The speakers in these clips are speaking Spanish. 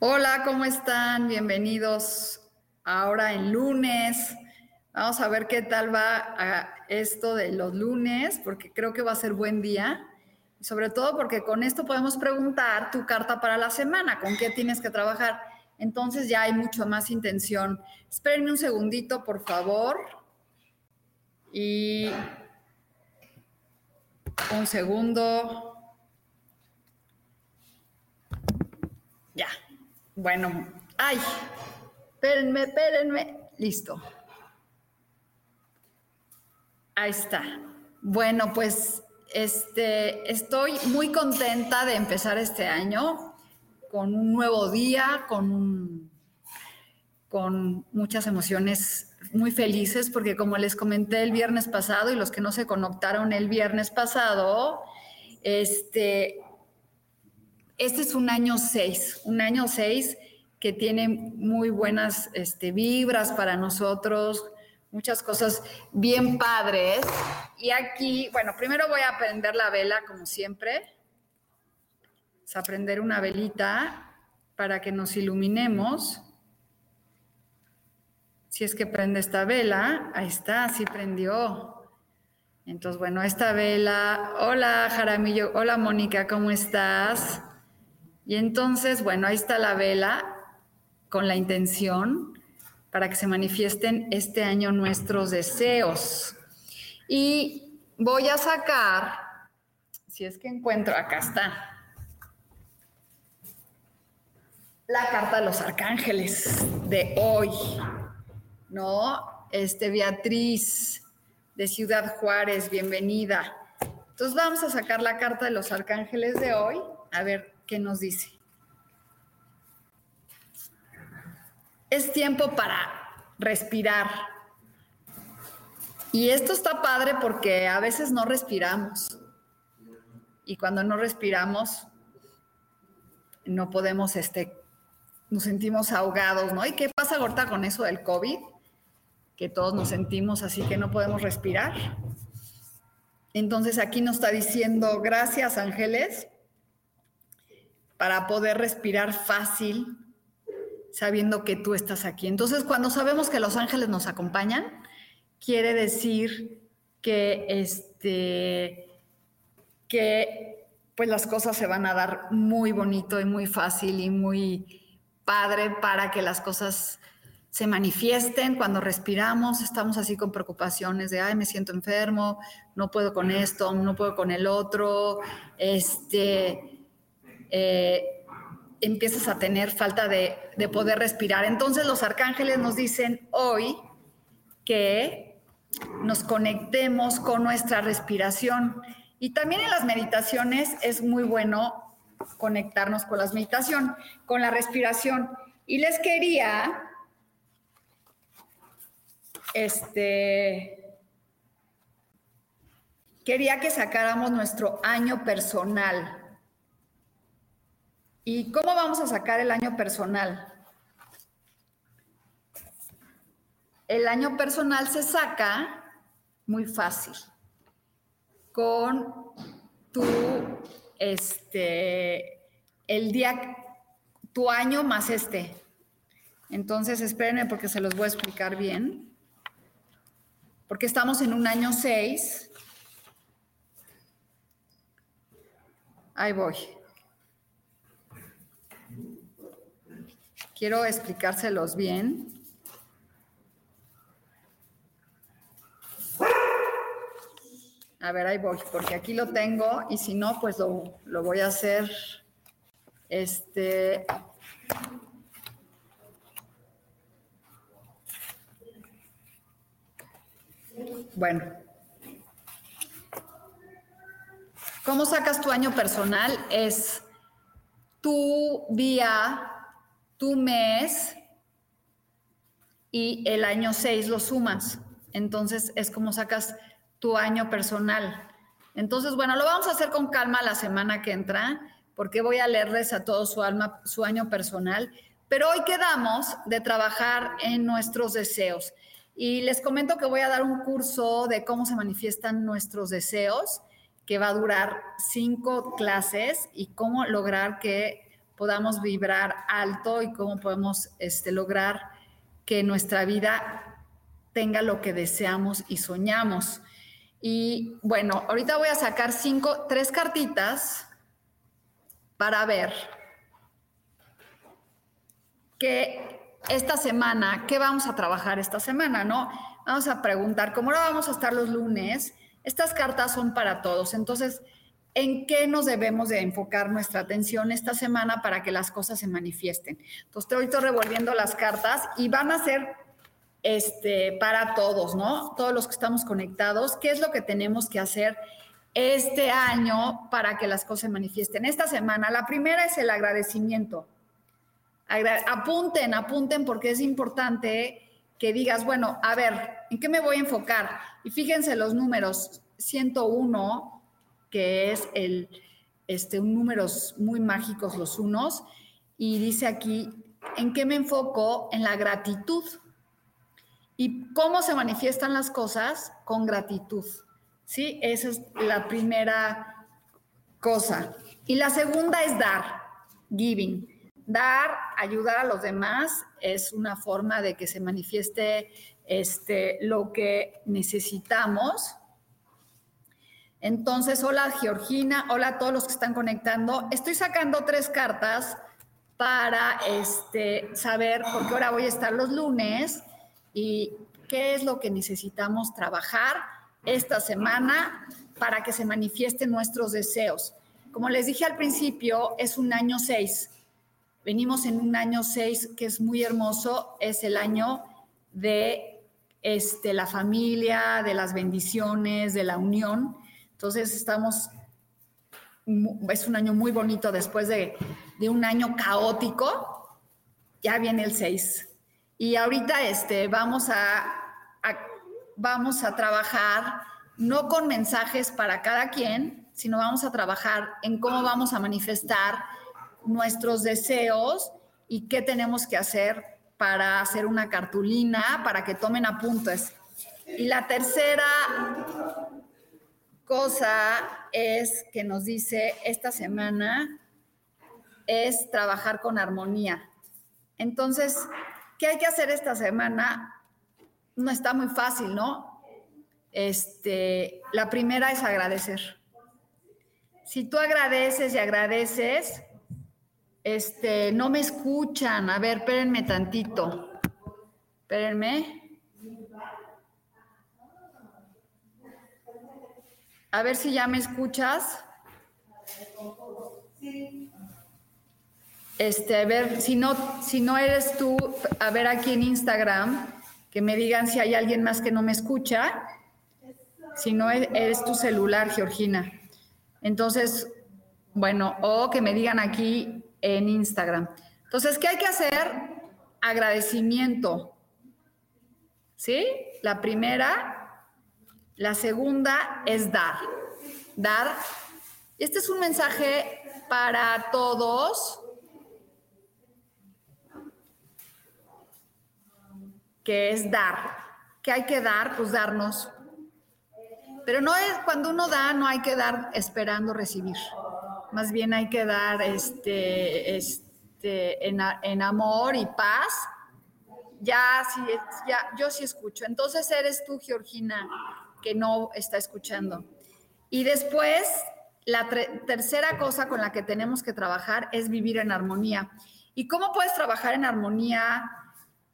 Hola, ¿cómo están? Bienvenidos ahora en lunes. Vamos a ver qué tal va esto de los lunes, porque creo que va a ser buen día. Sobre todo porque con esto podemos preguntar tu carta para la semana, con qué tienes que trabajar. Entonces ya hay mucho más intención. Espérenme un segundito, por favor. Y un segundo. Ya. Bueno, ay, espérenme, espérenme. Listo. Ahí está. Bueno, pues este, estoy muy contenta de empezar este año con un nuevo día, con, con muchas emociones muy felices, porque como les comenté el viernes pasado y los que no se conectaron el viernes pasado, este, este es un año 6, un año 6 que tiene muy buenas este, vibras para nosotros, muchas cosas bien padres. Y aquí, bueno, primero voy a prender la vela como siempre. Es a prender una velita para que nos iluminemos. Si es que prende esta vela, ahí está, sí prendió. Entonces, bueno, esta vela, hola Jaramillo, hola Mónica, ¿cómo estás? Y entonces, bueno, ahí está la vela con la intención para que se manifiesten este año nuestros deseos. Y voy a sacar, si es que encuentro, acá está, la carta de los arcángeles de hoy, ¿no? Este Beatriz de Ciudad Juárez, bienvenida. Entonces vamos a sacar la carta de los arcángeles de hoy, a ver ¿Qué nos dice? Es tiempo para respirar. Y esto está padre porque a veces no respiramos. Y cuando no respiramos, no podemos, este, nos sentimos ahogados, ¿no? ¿Y qué pasa ahorita con eso del COVID? Que todos nos sentimos así que no podemos respirar. Entonces aquí nos está diciendo, gracias ángeles, para poder respirar fácil, sabiendo que tú estás aquí. Entonces, cuando sabemos que los ángeles nos acompañan, quiere decir que este que pues las cosas se van a dar muy bonito y muy fácil y muy padre para que las cosas se manifiesten cuando respiramos, estamos así con preocupaciones de, ay, me siento enfermo, no puedo con esto, no puedo con el otro, este, eh, empiezas a tener falta de, de poder respirar. Entonces los arcángeles nos dicen hoy que nos conectemos con nuestra respiración. Y también en las meditaciones es muy bueno conectarnos con las meditación, con la respiración. Y les quería este quería que sacáramos nuestro año personal. ¿Y cómo vamos a sacar el año personal? El año personal se saca muy fácil con tu, este, el día, tu año más este. Entonces, espérenme porque se los voy a explicar bien. Porque estamos en un año 6. Ahí voy. Quiero explicárselos bien. A ver, ahí voy, porque aquí lo tengo y si no, pues lo, lo voy a hacer. Este. Bueno. ¿Cómo sacas tu año personal? Es tu día, tu mes y el año 6 lo sumas. Entonces es como sacas tu año personal. Entonces, bueno, lo vamos a hacer con calma la semana que entra, porque voy a leerles a todos su alma, su año personal. Pero hoy quedamos de trabajar en nuestros deseos. Y les comento que voy a dar un curso de cómo se manifiestan nuestros deseos, que va a durar cinco clases y cómo lograr que podamos vibrar alto y cómo podemos este, lograr que nuestra vida tenga lo que deseamos y soñamos. Y bueno, ahorita voy a sacar cinco, tres cartitas para ver que esta semana, ¿qué vamos a trabajar esta semana? ¿No? Vamos a preguntar, como ahora vamos a estar los lunes, estas cartas son para todos. Entonces, ¿en qué nos debemos de enfocar nuestra atención esta semana para que las cosas se manifiesten? Entonces, estoy revolviendo las cartas y van a ser este, para todos, ¿no? Todos los que estamos conectados, ¿qué es lo que tenemos que hacer este año para que las cosas se manifiesten? Esta semana, la primera es el agradecimiento. apunten, apunten porque es importante que digas, bueno, a ver, ¿en qué me voy a enfocar? Y fíjense los números, 101, que es el, este, un números muy mágicos los unos, y dice aquí, ¿en qué me enfoco? En la gratitud. ¿Y cómo se manifiestan las cosas? Con gratitud. ¿Sí? Esa es la primera cosa. Y la segunda es dar, giving. Dar, ayudar a los demás es una forma de que se manifieste este, lo que necesitamos. Entonces, hola Georgina, hola a todos los que están conectando. Estoy sacando tres cartas para este, saber, porque ahora voy a estar los lunes y qué es lo que necesitamos trabajar esta semana para que se manifiesten nuestros deseos. Como les dije al principio, es un año 6. Venimos en un año 6 que es muy hermoso, es el año de este, la familia, de las bendiciones, de la unión. Entonces estamos, es un año muy bonito después de, de un año caótico, ya viene el 6. Y ahorita este, vamos, a, vamos a trabajar no con mensajes para cada quien, sino vamos a trabajar en cómo vamos a manifestar nuestros deseos y qué tenemos que hacer para hacer una cartulina, para que tomen apuntes. Y la tercera cosa es que nos dice esta semana es trabajar con armonía. Entonces, ¿Qué hay que hacer esta semana? No está muy fácil, ¿no? Este, la primera es agradecer. Si tú agradeces y agradeces, este, no me escuchan. A ver, espérenme tantito. Espérenme. A ver si ya me escuchas. Este, a ver, si no, si no eres tú, a ver aquí en Instagram, que me digan si hay alguien más que no me escucha. Si no eres tu celular, Georgina. Entonces, bueno, o que me digan aquí en Instagram. Entonces, ¿qué hay que hacer? Agradecimiento. ¿Sí? La primera. La segunda es dar. Dar. Este es un mensaje para todos que es dar. ¿Qué hay que dar? Pues darnos. Pero no es, cuando uno da, no hay que dar esperando recibir. Más bien hay que dar este, este, en, amor y paz. Ya, sí, ya, yo sí escucho. Entonces eres tú, Georgina, que no está escuchando. Y después, la tercera cosa con la que tenemos que trabajar es vivir en armonía. ¿Y cómo puedes trabajar en armonía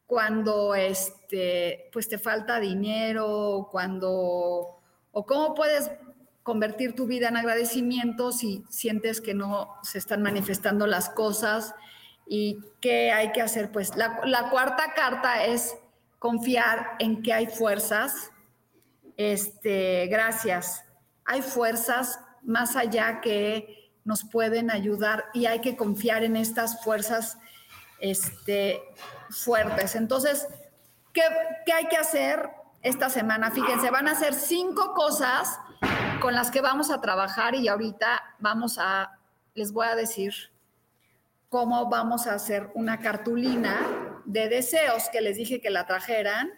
cuando este, pues te falta dinero, cuando, o cómo puedes convertir tu vida en agradecimiento si sientes que no se están manifestando las cosas y qué hay que hacer. Pues la, la cuarta carta es confiar en que hay fuerzas. Este, gracias. Hay fuerzas más allá que nos pueden ayudar y hay que confiar en estas fuerzas este, fuertes. Entonces, ¿qué, ¿qué, hay que hacer esta semana? Fíjense, van a ser cinco cosas con las que vamos a trabajar y ahorita vamos a, les voy a decir cómo vamos a hacer una cartulina de deseos que les dije que la trajeran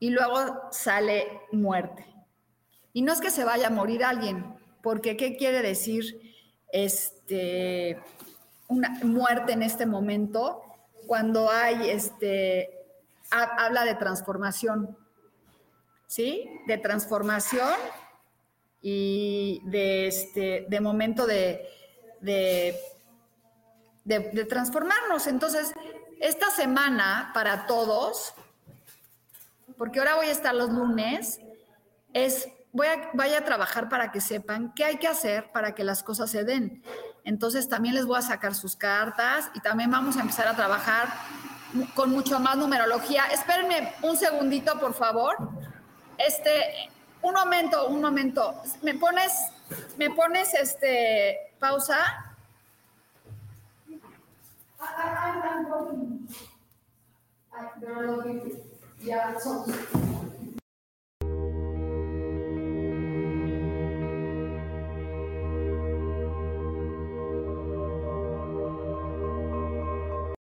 y luego sale muerte. Y no es que se vaya a morir alguien, porque ¿qué quiere decir este, una muerte en este momento? Cuando hay, este, habla de transformación, ¿sí? De transformación y de, este, de momento de, de, de, transformarnos. Entonces, esta semana para todos, porque ahora voy a estar los lunes, es voy a, trabajar para que sepan qué hay que hacer para que las cosas se den. Entonces también les voy a sacar sus cartas y también vamos a empezar a trabajar con mucho más numerología. Espérenme un segundito, por favor. Este, un momento, un momento. ¿Me pones, me pones este, pausa?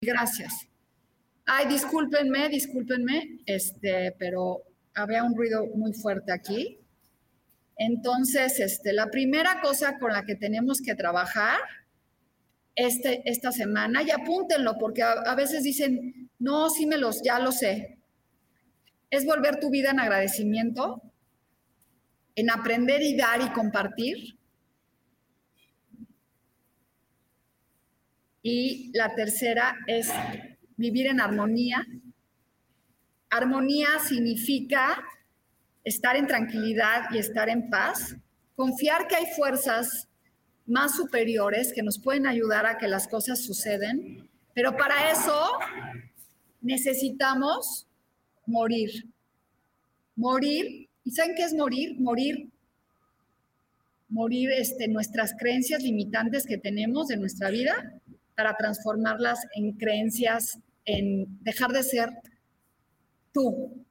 Gracias. Ay, discúlpenme, discúlpenme, este, pero había un ruido muy fuerte aquí. Entonces, este, la primera cosa con la que tenemos que trabajar este, esta semana y apúntenlo, porque a, veces dicen, no, sí me los, ya lo sé. Es volver tu vida en agradecimiento, en aprender y dar y compartir. Y la tercera es vivir en armonía. Armonía significa estar en tranquilidad y estar en paz, confiar que hay fuerzas más superiores que nos pueden ayudar a que las cosas suceden, pero para eso necesitamos morir. Morir, ¿y saben qué es morir? Morir morir este, nuestras creencias limitantes que tenemos de nuestra vida para transformarlas en creencias, en dejar de ser tú,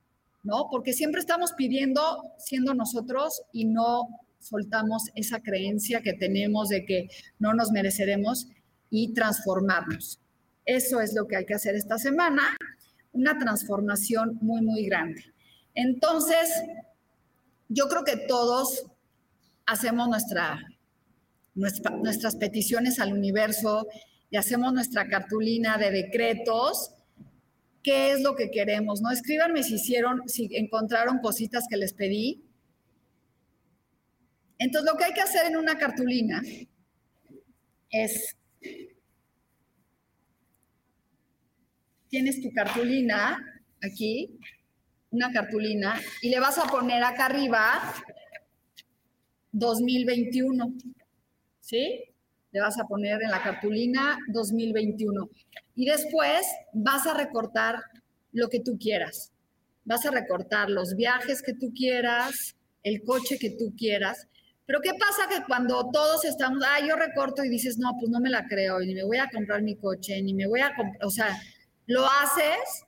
¿no? Porque siempre estamos pidiendo siendo nosotros y no soltamos esa creencia que tenemos de que no nos mereceremos y transformarnos. Eso es lo que hay que hacer esta semana, una transformación muy, muy grande. Entonces, yo creo que todos hacemos nuestra, nuestras peticiones al universo y hacemos nuestra cartulina de decretos. ¿Qué es lo que queremos? No escríbanme si hicieron, si encontraron cositas que les pedí entonces, lo que hay que hacer en una cartulina es, tienes tu cartulina aquí, una cartulina, y le vas a poner acá arriba 2021, ¿sí? Le vas a poner en la cartulina 2021. Y después vas a recortar lo que tú quieras. Vas a recortar los viajes que tú quieras, el coche que tú quieras, pero ¿qué pasa que cuando todos estamos, ah, yo recorto y dices, no, pues no me la creo, y ni me voy a comprar mi coche, ni me voy a comprar, o sea, lo haces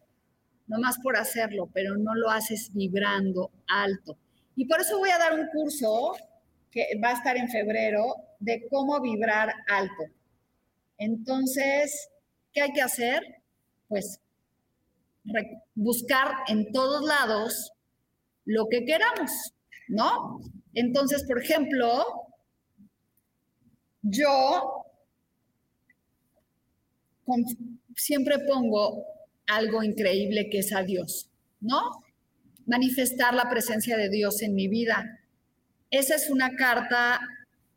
nomás por hacerlo, pero no lo haces vibrando alto. Y por eso voy a dar un curso que va a estar en febrero de cómo vibrar alto. Entonces, ¿qué hay que hacer? Pues buscar en todos lados lo que queramos, ¿no? Entonces, por ejemplo, yo siempre pongo algo increíble que es a Dios, ¿no? Manifestar la presencia de Dios en mi vida. Esa es una carta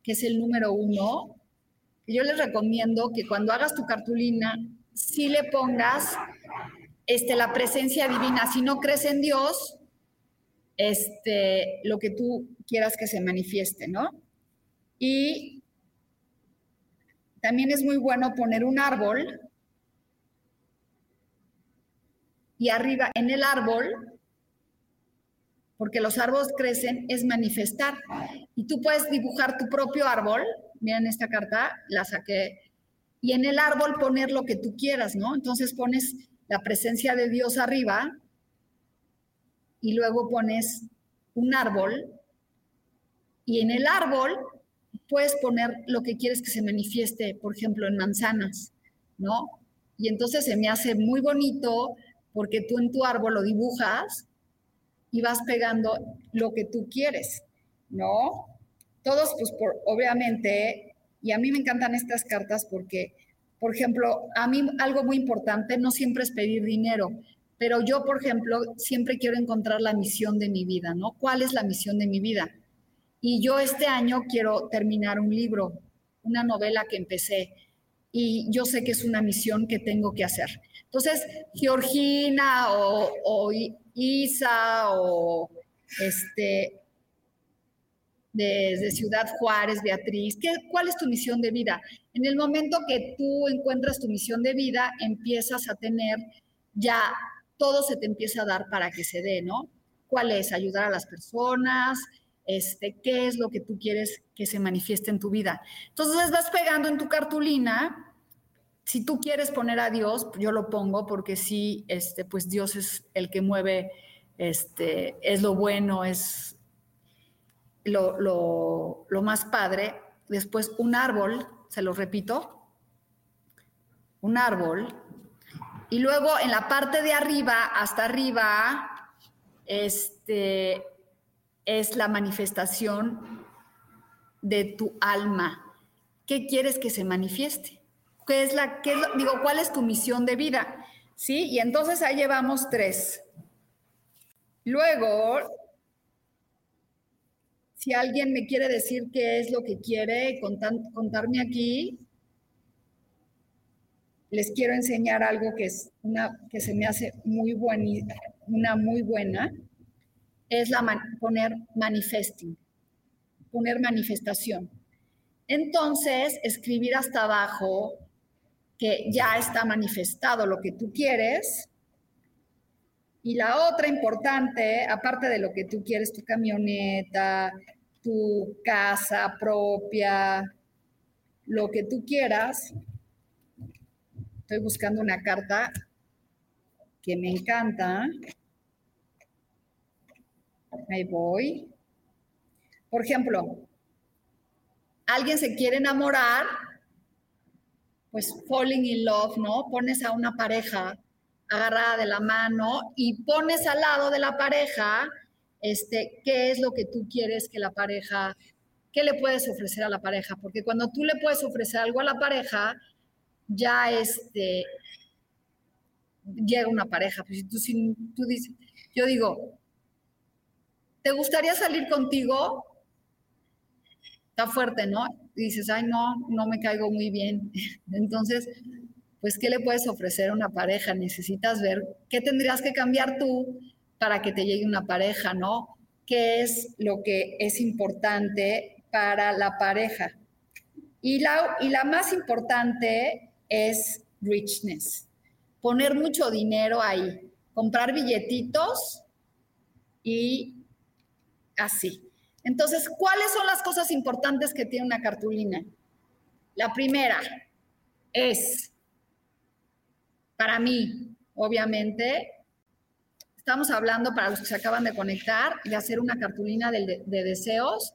que es el número uno. yo les recomiendo que cuando hagas tu cartulina, sí le pongas este, la presencia divina. Si no crees en Dios, este, lo que tú quieras que se manifieste, ¿no? Y también es muy bueno poner un árbol y arriba en el árbol, porque los árboles crecen, es manifestar. Y tú puedes dibujar tu propio árbol. Miren esta carta, la saqué. Y en el árbol poner lo que tú quieras, ¿no? Entonces pones la presencia de Dios arriba y luego pones un árbol. Y en el árbol puedes poner lo que quieres que se manifieste, por ejemplo, en manzanas, ¿no? Y entonces se me hace muy bonito porque tú en tu árbol lo dibujas y vas pegando lo que tú quieres, ¿no? Todos, pues, obviamente, y a mí me encantan estas cartas porque, por ejemplo, a mí algo muy importante no siempre es pedir dinero, pero yo, por ejemplo, siempre quiero encontrar la misión de mi vida, ¿no? ¿Cuál es la misión de mi vida? Y yo este año quiero terminar un libro, una novela que empecé, y yo sé que es una misión que tengo que hacer. Entonces, Georgina o, Isa o este, desde Ciudad Juárez, Beatriz, ¿qué, ¿cuál es tu misión de vida? En el momento que tú encuentras tu misión de vida, empiezas a tener ya todo se te empieza a dar para que se dé, ¿no? ¿Cuál es? Ayudar a las personas, este, qué es lo que tú quieres que se manifieste en tu vida. Entonces vas pegando en tu cartulina si tú quieres poner a Dios, yo lo pongo porque sí, este, pues Dios es el que mueve, este, es lo bueno, es lo, lo más padre. Después un árbol, se lo repito, un árbol. Y luego en la parte de arriba, hasta arriba, este, es la manifestación de tu alma. ¿Qué quieres que se manifieste? ¿Qué es la, qué digo, cuál es tu misión de vida? ¿Sí? Y entonces ahí llevamos tres. Luego, si alguien me quiere decir qué es lo que quiere contarme aquí, les quiero enseñar algo que es una que se me hace muy buena, una muy buena, es la poner manifesting, poner manifestación. Entonces, escribir hasta abajo que ya está manifestado lo que tú quieres. Y la otra importante, aparte de lo que tú quieres, tu camioneta, tu casa propia, lo que tú quieras, estoy buscando una carta que me encanta. Ahí voy. Por ejemplo, alguien se quiere enamorar pues falling in love, ¿no? Pones a una pareja agarrada de la mano y pones al lado de la pareja, este, qué es lo que tú quieres que la pareja, qué le puedes ofrecer a la pareja, porque cuando tú le puedes ofrecer algo a la pareja, ya este, llega una pareja. Pues tú, si tú dices, yo digo, ¿te gustaría salir contigo? Está fuerte, ¿no? Dices, ay, no, no me caigo muy bien. Entonces, pues, ¿qué le puedes ofrecer a una pareja? Necesitas ver qué tendrías que cambiar tú para que te llegue una pareja, ¿no? ¿Qué es lo que es importante para la pareja? Y la, y la más importante es richness, poner mucho dinero ahí, comprar billetitos y así. Entonces, ¿cuáles son las cosas importantes que tiene una cartulina? La primera es, para mí, obviamente, estamos hablando para los que se acaban de conectar, de hacer una cartulina de, de deseos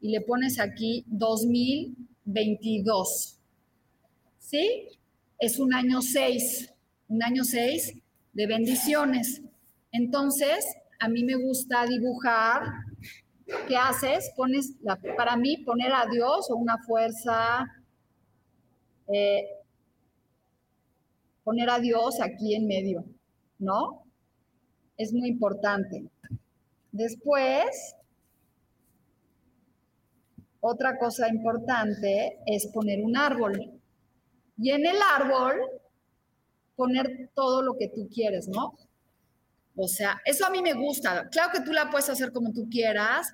y le pones aquí 2022. ¿Sí? Es un año 6, un año 6 de bendiciones. Entonces, a mí me gusta dibujar ¿qué haces? Pones, para mí, poner a Dios o una fuerza, eh, poner a Dios aquí en medio, ¿no? Es muy importante. Después, otra cosa importante es poner un árbol. Y en el árbol poner todo lo que tú quieres, ¿no? O sea, eso a mí me gusta. Claro que tú la puedes hacer como tú quieras,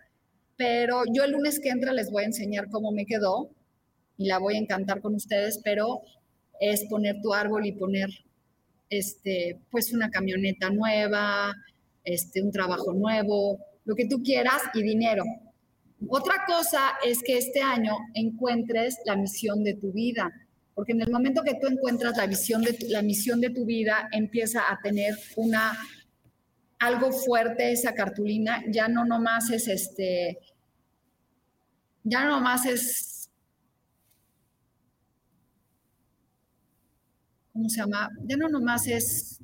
pero yo el lunes que entra les voy a enseñar cómo me quedó y la voy a encantar con ustedes, pero es poner tu árbol y poner este, pues una camioneta nueva, este, un trabajo nuevo, lo que tú quieras y dinero. Otra cosa es que este año encuentres la misión de tu vida, porque en el momento que tú encuentras la visión de la misión de tu vida, empieza a tener una algo fuerte esa cartulina, ya no nomás es este, ya no nomás es, ¿cómo se llama? Ya no nomás es,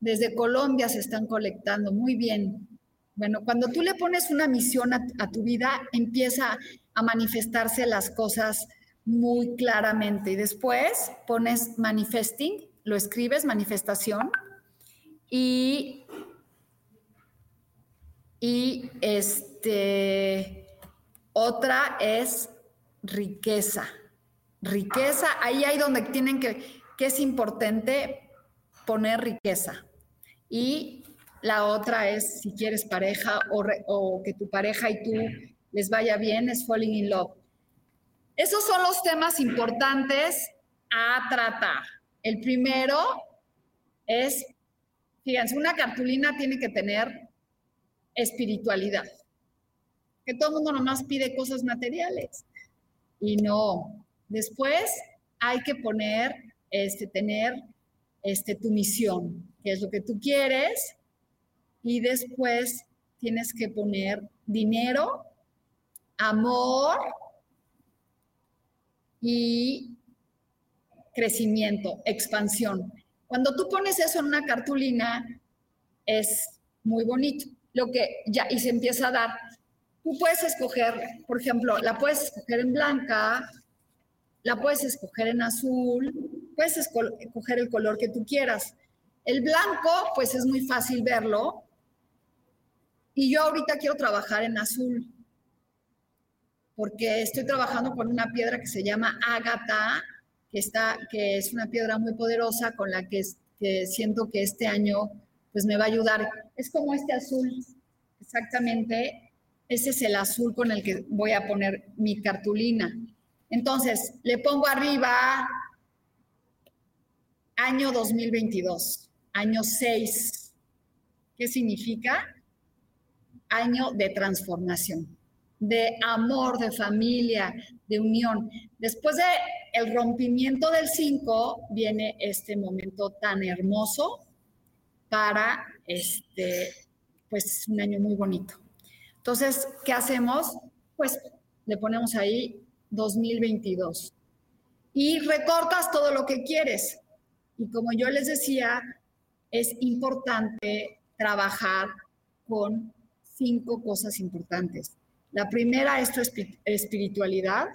desde Colombia se están colectando, muy bien. Bueno, cuando tú le pones una misión a, a tu vida, empieza a manifestarse las cosas muy claramente. Y después pones manifesting, lo escribes, manifestación, y, y este, otra es riqueza. Riqueza, ahí hay donde tienen que, que es importante poner riqueza. Y la otra es si quieres pareja o, o que tu pareja y tú les vaya bien es Falling in Love. Esos son los temas importantes a tratar. El primero es, fíjense, una cartulina tiene que tener espiritualidad. Que todo el mundo nomás pide cosas materiales. Y no. Después hay que poner, este, tener este, tu misión, que es lo que tú quieres. Y después tienes que poner dinero amor y crecimiento, expansión. Cuando tú pones eso en una cartulina, es muy bonito. Lo que ya, y se empieza a dar. Tú puedes escoger, por ejemplo, la puedes escoger en blanca, la puedes escoger en azul, puedes escoger el color que tú quieras. El blanco, pues es muy fácil verlo. Y yo ahorita quiero trabajar en azul porque estoy trabajando con una piedra que se llama ágata, que, está, que es una piedra muy poderosa con la que, siento que este año pues me va a ayudar. Es como este azul, exactamente, ese es el azul con el que voy a poner mi cartulina. Entonces, le pongo arriba año 2022, año 6. ¿Qué significa? Año de transformación de amor, de familia, de unión. Después de el rompimiento del 5 viene este momento tan hermoso para este pues un año muy bonito. Entonces, ¿qué hacemos? Pues le ponemos ahí 2022 y recortas todo lo que quieres. Y como yo les decía, es importante trabajar con cinco cosas importantes. La primera es tu espiritualidad,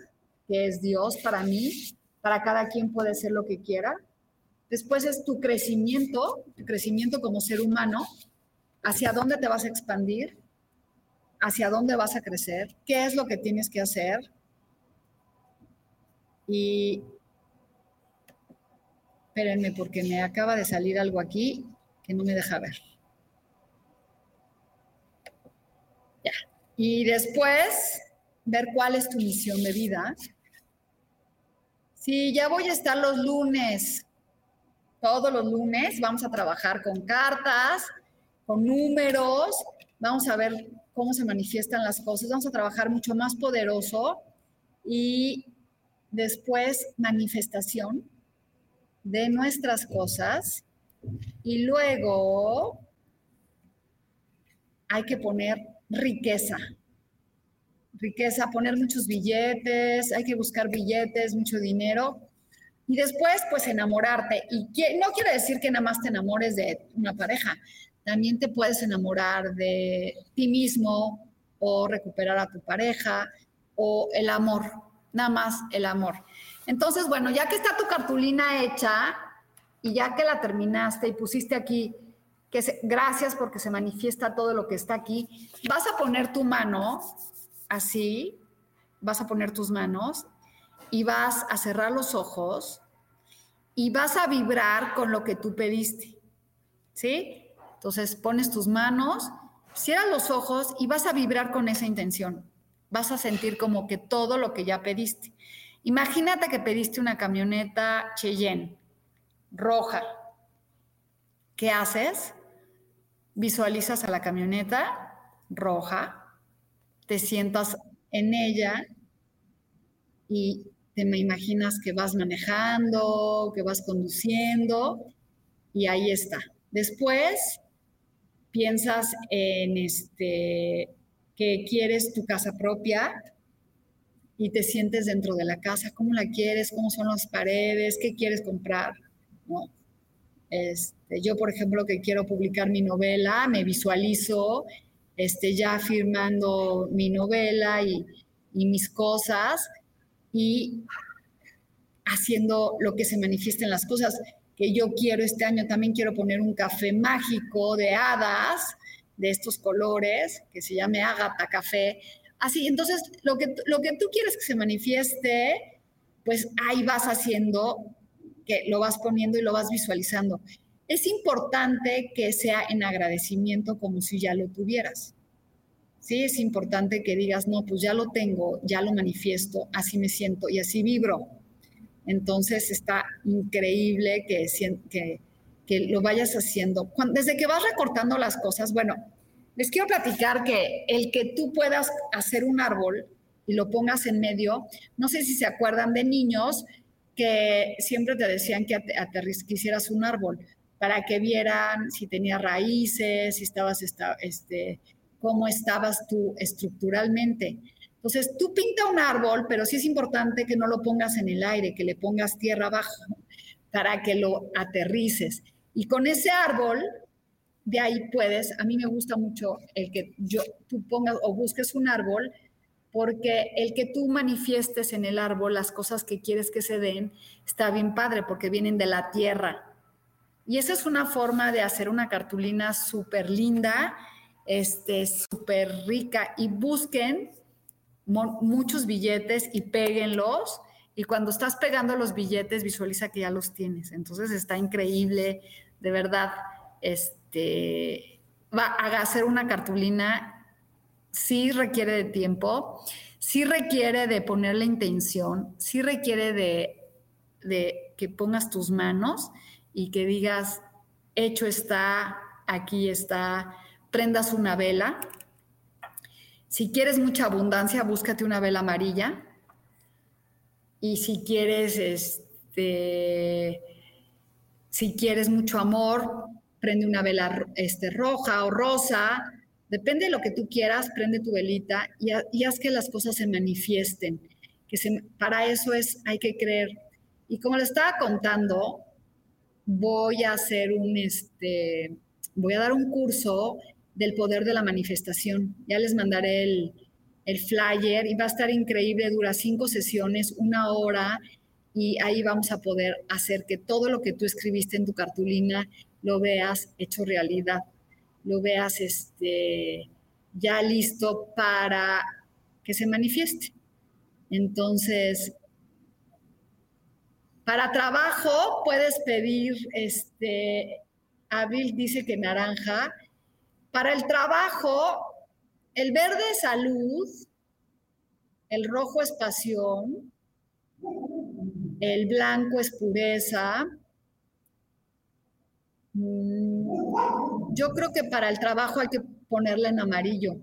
que es Dios para mí, para cada quien puede ser lo que quiera. Después es tu crecimiento, tu crecimiento como ser humano, hacia dónde te vas a expandir, hacia dónde vas a crecer, qué es lo que tienes que hacer. Y espérenme porque me acaba de salir algo aquí que no me deja ver. Y después, ver cuál es tu misión de vida. Si ya voy a estar los lunes, todos los lunes, vamos a trabajar con cartas, con números, vamos a ver cómo se manifiestan las cosas, vamos a trabajar mucho más poderoso. Y después manifestación de nuestras cosas. Y luego hay que poner riqueza. Riqueza, poner muchos billetes, hay que buscar billetes, mucho dinero. Y después, pues enamorarte. Y no quiere decir que nada más te enamores de una pareja. También te puedes enamorar de ti mismo o recuperar a tu pareja o el amor. Nada más el amor. Entonces, bueno, ya que está tu cartulina hecha y ya que la terminaste y pusiste aquí que gracias porque se manifiesta todo lo que está aquí. Vas a poner tu mano así, vas a poner tus manos y vas a cerrar los ojos y vas a vibrar con lo que tú pediste. ¿Sí? Entonces pones tus manos, cierras los ojos y vas a vibrar con esa intención. Vas a sentir como que todo lo que ya pediste. Imagínate que pediste una camioneta Cheyenne roja. ¿Qué haces? Visualizas a la camioneta roja, te sientas en ella y te me imaginas que vas manejando, que vas conduciendo y ahí está. Después piensas en este que quieres tu casa propia y te sientes dentro de la casa, cómo la quieres, cómo son las paredes, qué quieres comprar, Este, yo, por ejemplo, que quiero publicar mi novela, me visualizo este, ya firmando mi novela y, y mis cosas y haciendo lo que se manifiesta en las cosas que yo quiero este año. También quiero poner un café mágico de hadas, de estos colores, que se llame Ágata Café. Así, entonces, lo que, lo que tú quieres que se manifieste, pues ahí vas haciendo, que lo vas poniendo y lo vas visualizando. Es importante que sea en agradecimiento como si ya lo tuvieras. Sí, es importante que digas, no, pues ya lo tengo, ya lo manifiesto, así me siento y así vibro. Entonces está increíble que, lo vayas haciendo. desde que vas recortando las cosas, bueno, les quiero platicar que el que tú puedas hacer un árbol y lo pongas en medio, no sé si se acuerdan de niños que siempre te decían que aterriz, que un árbol para que vieran si tenía raíces, si estabas este, cómo estabas tú estructuralmente. Entonces, tú pinta un árbol, pero sí es importante que no lo pongas en el aire, que le pongas tierra abajo para que lo aterrices. Y con ese árbol, de ahí puedes, a mí me gusta mucho el que yo, tú pongas o busques un árbol, porque el que tú manifiestes en el árbol las cosas que quieres que se den, está bien padre, porque vienen de la tierra. Y esa es una forma de hacer una cartulina súper linda este, súper rica y busquen muchos billetes y péguenlos. Y cuando estás pegando los billetes, visualiza que ya los tienes. Entonces está increíble, de verdad. Este, va a hacer una cartulina, sí requiere de tiempo, sí requiere de poner la intención, sí requiere de, de que pongas tus manos y que digas, hecho está, aquí está, prendas una vela. Si quieres mucha abundancia, búscate una vela amarilla. Y si quieres, este, si quieres mucho amor, prende una vela este, roja o rosa. Depende de lo que tú quieras, prende tu velita y, haz que las cosas se manifiesten. Que para eso es, hay que creer. Y como le estaba contando, voy a hacer un, este, voy a dar un curso del poder de la manifestación. Ya les mandaré el, flyer y va a estar increíble, dura cinco sesiones, una hora, y ahí vamos a poder hacer que todo lo que tú escribiste en tu cartulina lo veas hecho realidad, lo veas este, ya listo para que se manifieste. Entonces, para trabajo puedes pedir, este, Abril dice que naranja, para el trabajo, el verde es salud, el rojo es pasión, el blanco es pureza. Mm, yo creo que para el trabajo hay que ponerle en amarillo.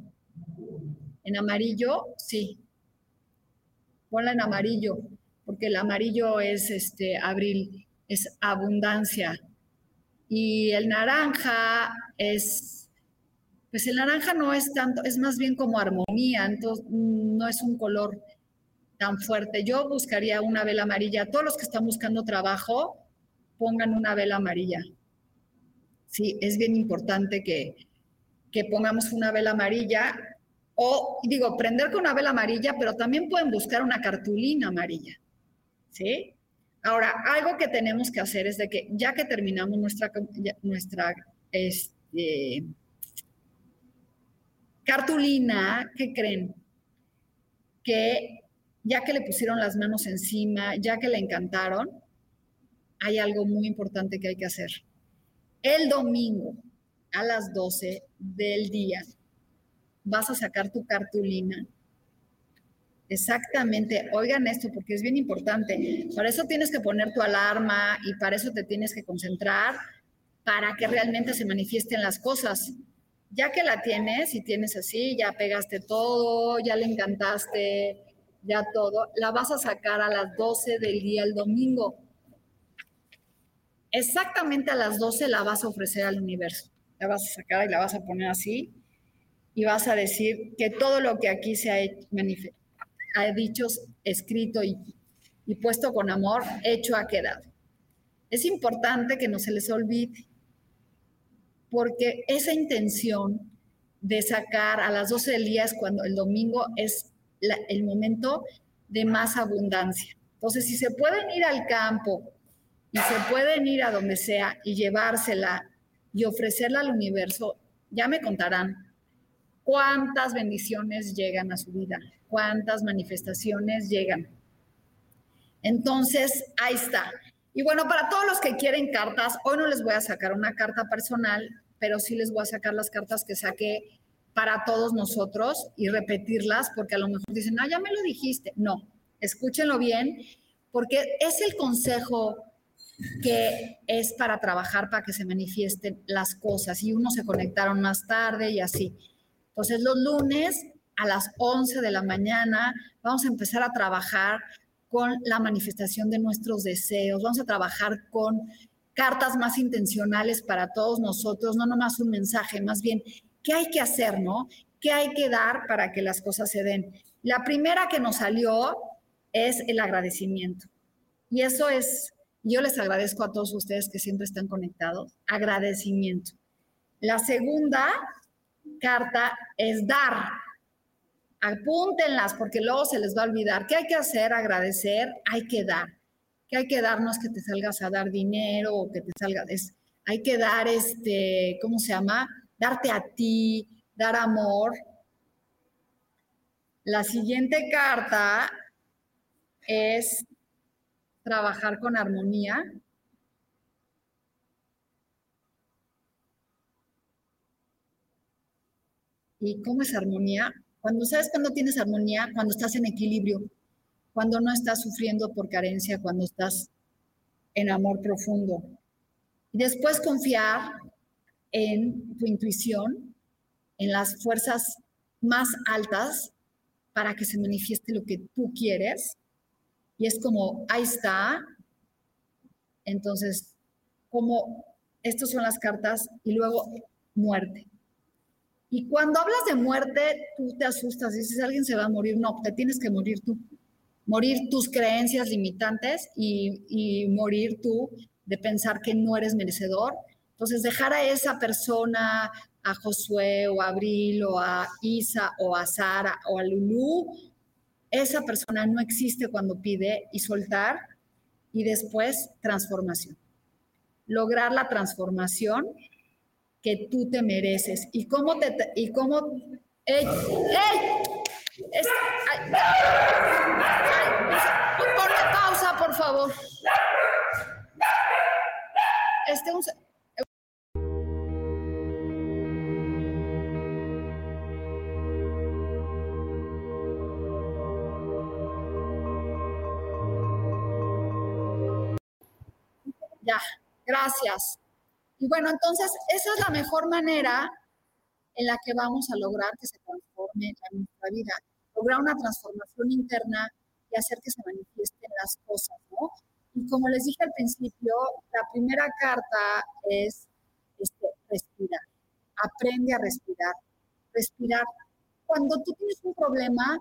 En amarillo, sí. Ponla en amarillo, porque el amarillo es este abril, es abundancia. Y el naranja es pues el naranja no es tanto, es más bien como armonía, entonces no es un color tan fuerte. Yo buscaría una vela amarilla. Todos los que están buscando trabajo, pongan una vela amarilla. Sí, es bien importante que, que pongamos una vela amarilla o, digo, prender con una vela amarilla, pero también pueden buscar una cartulina amarilla. ¿Sí? Ahora, algo que tenemos que hacer es de que ya que terminamos nuestra, nuestra este, cartulina, ¿qué creen? Que ya que le pusieron las manos encima, ya que le encantaron, hay algo muy importante que hay que hacer. El domingo a las 12 del día vas a sacar tu cartulina. Exactamente, oigan esto porque es bien importante. Para eso tienes que poner tu alarma y para eso te tienes que concentrar para que realmente se manifiesten las cosas. Ya que la tienes y tienes así, ya pegaste todo, ya le encantaste, ya todo, la vas a sacar a las 12 del día el domingo. Exactamente a las 12 la vas a ofrecer al universo. La vas a sacar y la vas a poner así y vas a decir que todo lo que aquí se ha, ha dicho, escrito y, y puesto con amor, hecho ha quedado. Es importante que no se les olvide, porque esa intención de sacar a las 12 del día es cuando el domingo es el momento de más abundancia. Entonces, si se pueden ir al campo y se pueden ir a donde sea y llevársela y ofrecerla al universo, ya me contarán cuántas bendiciones llegan a su vida, cuántas manifestaciones llegan. Entonces, ahí está. Y bueno, para todos los que quieren cartas, hoy no les voy a sacar una carta personal, pero sí les voy a sacar las cartas que saqué para todos nosotros y repetirlas, porque a lo mejor dicen, ah, ya me lo dijiste. No, escúchenlo bien, porque es el consejo que es para trabajar, para que se manifiesten las cosas. Y unos se conectaron más tarde y así. Entonces, los lunes a las 11 de la mañana vamos a empezar a trabajar con la manifestación de nuestros deseos, vamos a trabajar con cartas más intencionales para todos nosotros, no nomás un mensaje, más bien, ¿qué hay que hacer, no? ¿Qué hay que dar para que las cosas se den? La primera que nos salió es el agradecimiento. Y eso es, yo les agradezco a todos ustedes que siempre están conectados, agradecimiento. La segunda carta es dar. Apúntenlas porque luego se les va a olvidar. ¿Qué hay que hacer? Agradecer, hay que dar. ¿Qué hay que dar? No es que te salgas a dar dinero o que te salga, es, hay que dar este, ¿cómo se llama? Darte a ti, dar amor. La siguiente carta es trabajar con armonía. ¿Y cómo es armonía? Cuando sabes cuando tienes armonía, cuando estás en equilibrio, cuando no estás sufriendo por carencia, cuando estás en amor profundo. Y después confiar en tu intuición, en las fuerzas más altas para que se manifieste lo que tú quieres. Y es como, ahí está. Entonces, como estas son las cartas y luego muerte. Y cuando hablas de muerte, tú te asustas, dices, alguien se va a morir. No, te tienes que morir tú. Morir tus creencias limitantes y, y morir tú de pensar que no eres merecedor. Entonces, dejar a esa persona, a Josué o a Abril o a Isa o a Sara o a Lulú, esa persona no existe cuando pide y soltar y después transformación. Lograr la transformación que tú te mereces. ¿Y cómo te... Y cómo, ¡Ey! Pausa, por favor. Este un... Ya, gracias. Y bueno, entonces esa es la mejor manera en la que vamos a lograr que se transforme nuestra vida, lograr una transformación interna y hacer que se manifiesten las cosas, ¿no? Y como les dije al principio, la primera carta es este, respirar. Aprende a respirar. Respirar. Cuando tú tienes un problema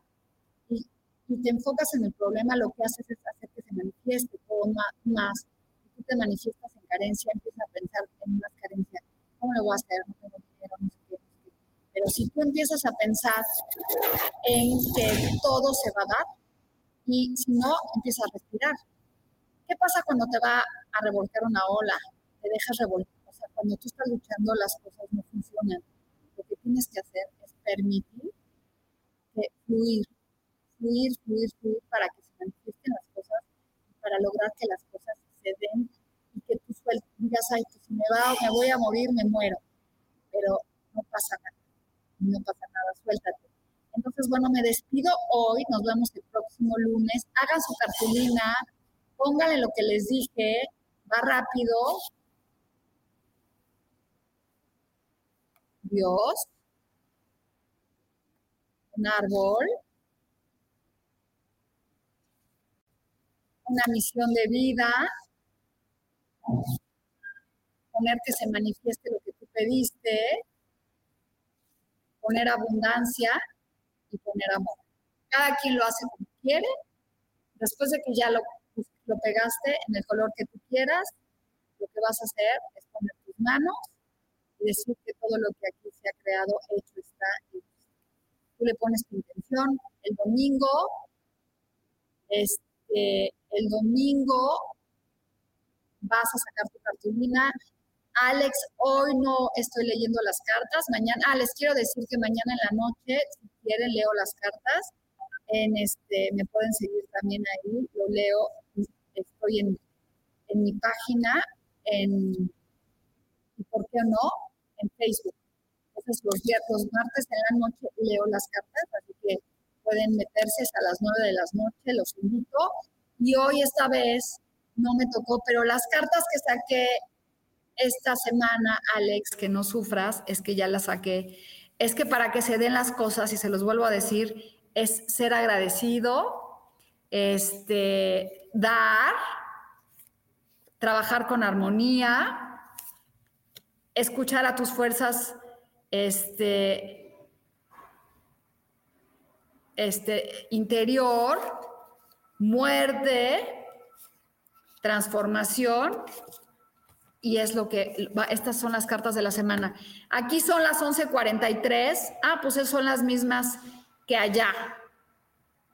y, y te enfocas en el problema, lo que haces es hacer que se manifieste todo más. Y tú te manifiestas carencia, empieza a pensar en una carencia. ¿Cómo lo voy a hacer? No tengo dinero, no sé qué. Pero si tú empiezas a pensar en que todo se va a dar y si no, empiezas a respirar. ¿Qué pasa cuando te va a revolcar una ola? Te dejas revolcar, o sea, cuando tú estás luchando las cosas no funcionan. Lo que tienes que hacer es permitir que fluir, fluir, fluir, fluir para que se manifiesten las cosas para lograr que las cosas se den que tú digas, ay, pues si me va me voy a morir, me muero. Pero no pasa nada, no pasa nada, suéltate. Entonces, bueno, me despido hoy, nos vemos el próximo lunes. Hagan su cartulina, pónganle lo que les dije, va rápido. Dios, un árbol, una misión de vida, poner que se manifieste lo que tú pediste, poner abundancia y poner amor. Cada quien lo hace como quiere. Después de que ya lo, lo pegaste en el color que tú quieras, lo que vas a hacer es poner tus manos y decir que todo lo que aquí se ha creado, hecho está. Tú le pones tu intención. El domingo, este, el domingo vas a sacar tu cartulina. Alex, hoy no estoy leyendo las cartas. Mañana, ah, les quiero decir que mañana en la noche, si quieren, leo las cartas. En este, me pueden seguir también ahí, lo leo. Estoy en, en mi página, en, por qué no, en Facebook. Entonces, los, los martes en la noche leo las cartas, así que pueden meterse hasta las nueve de la noche, los invito. Y hoy, esta vez, no me tocó, pero las cartas que saqué esta semana, Alex, que no sufras, es que ya las saqué. Es que para que se den las cosas, y se los vuelvo a decir, es ser agradecido, este, dar, trabajar con armonía, escuchar a tus fuerzas, este, este, interior, muerte, transformación y es lo que, estas son las cartas de la semana. Aquí son las 11:43, ah, pues son las mismas que allá.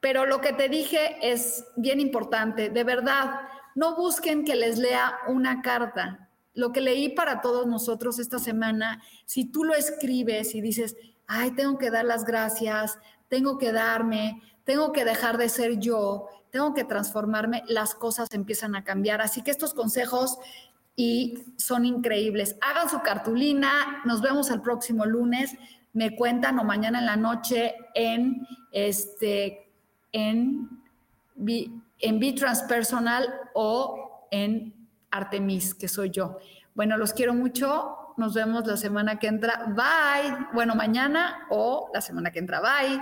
Pero lo que te dije es bien importante, de verdad, no busquen que les lea una carta. Lo que leí para todos nosotros esta semana, si tú lo escribes y dices, ay, tengo que dar las gracias, tengo que darme, tengo que dejar de ser yo, tengo que transformarme, las cosas empiezan a cambiar. Así que estos consejos y son increíbles. Hagan su cartulina, nos vemos el próximo lunes, me cuentan o mañana en la noche en este en en B Transpersonal o en Artemis, que soy yo. Bueno, los quiero mucho. Nos vemos la semana que entra. Bye. Bueno, mañana o la semana que entra. Bye.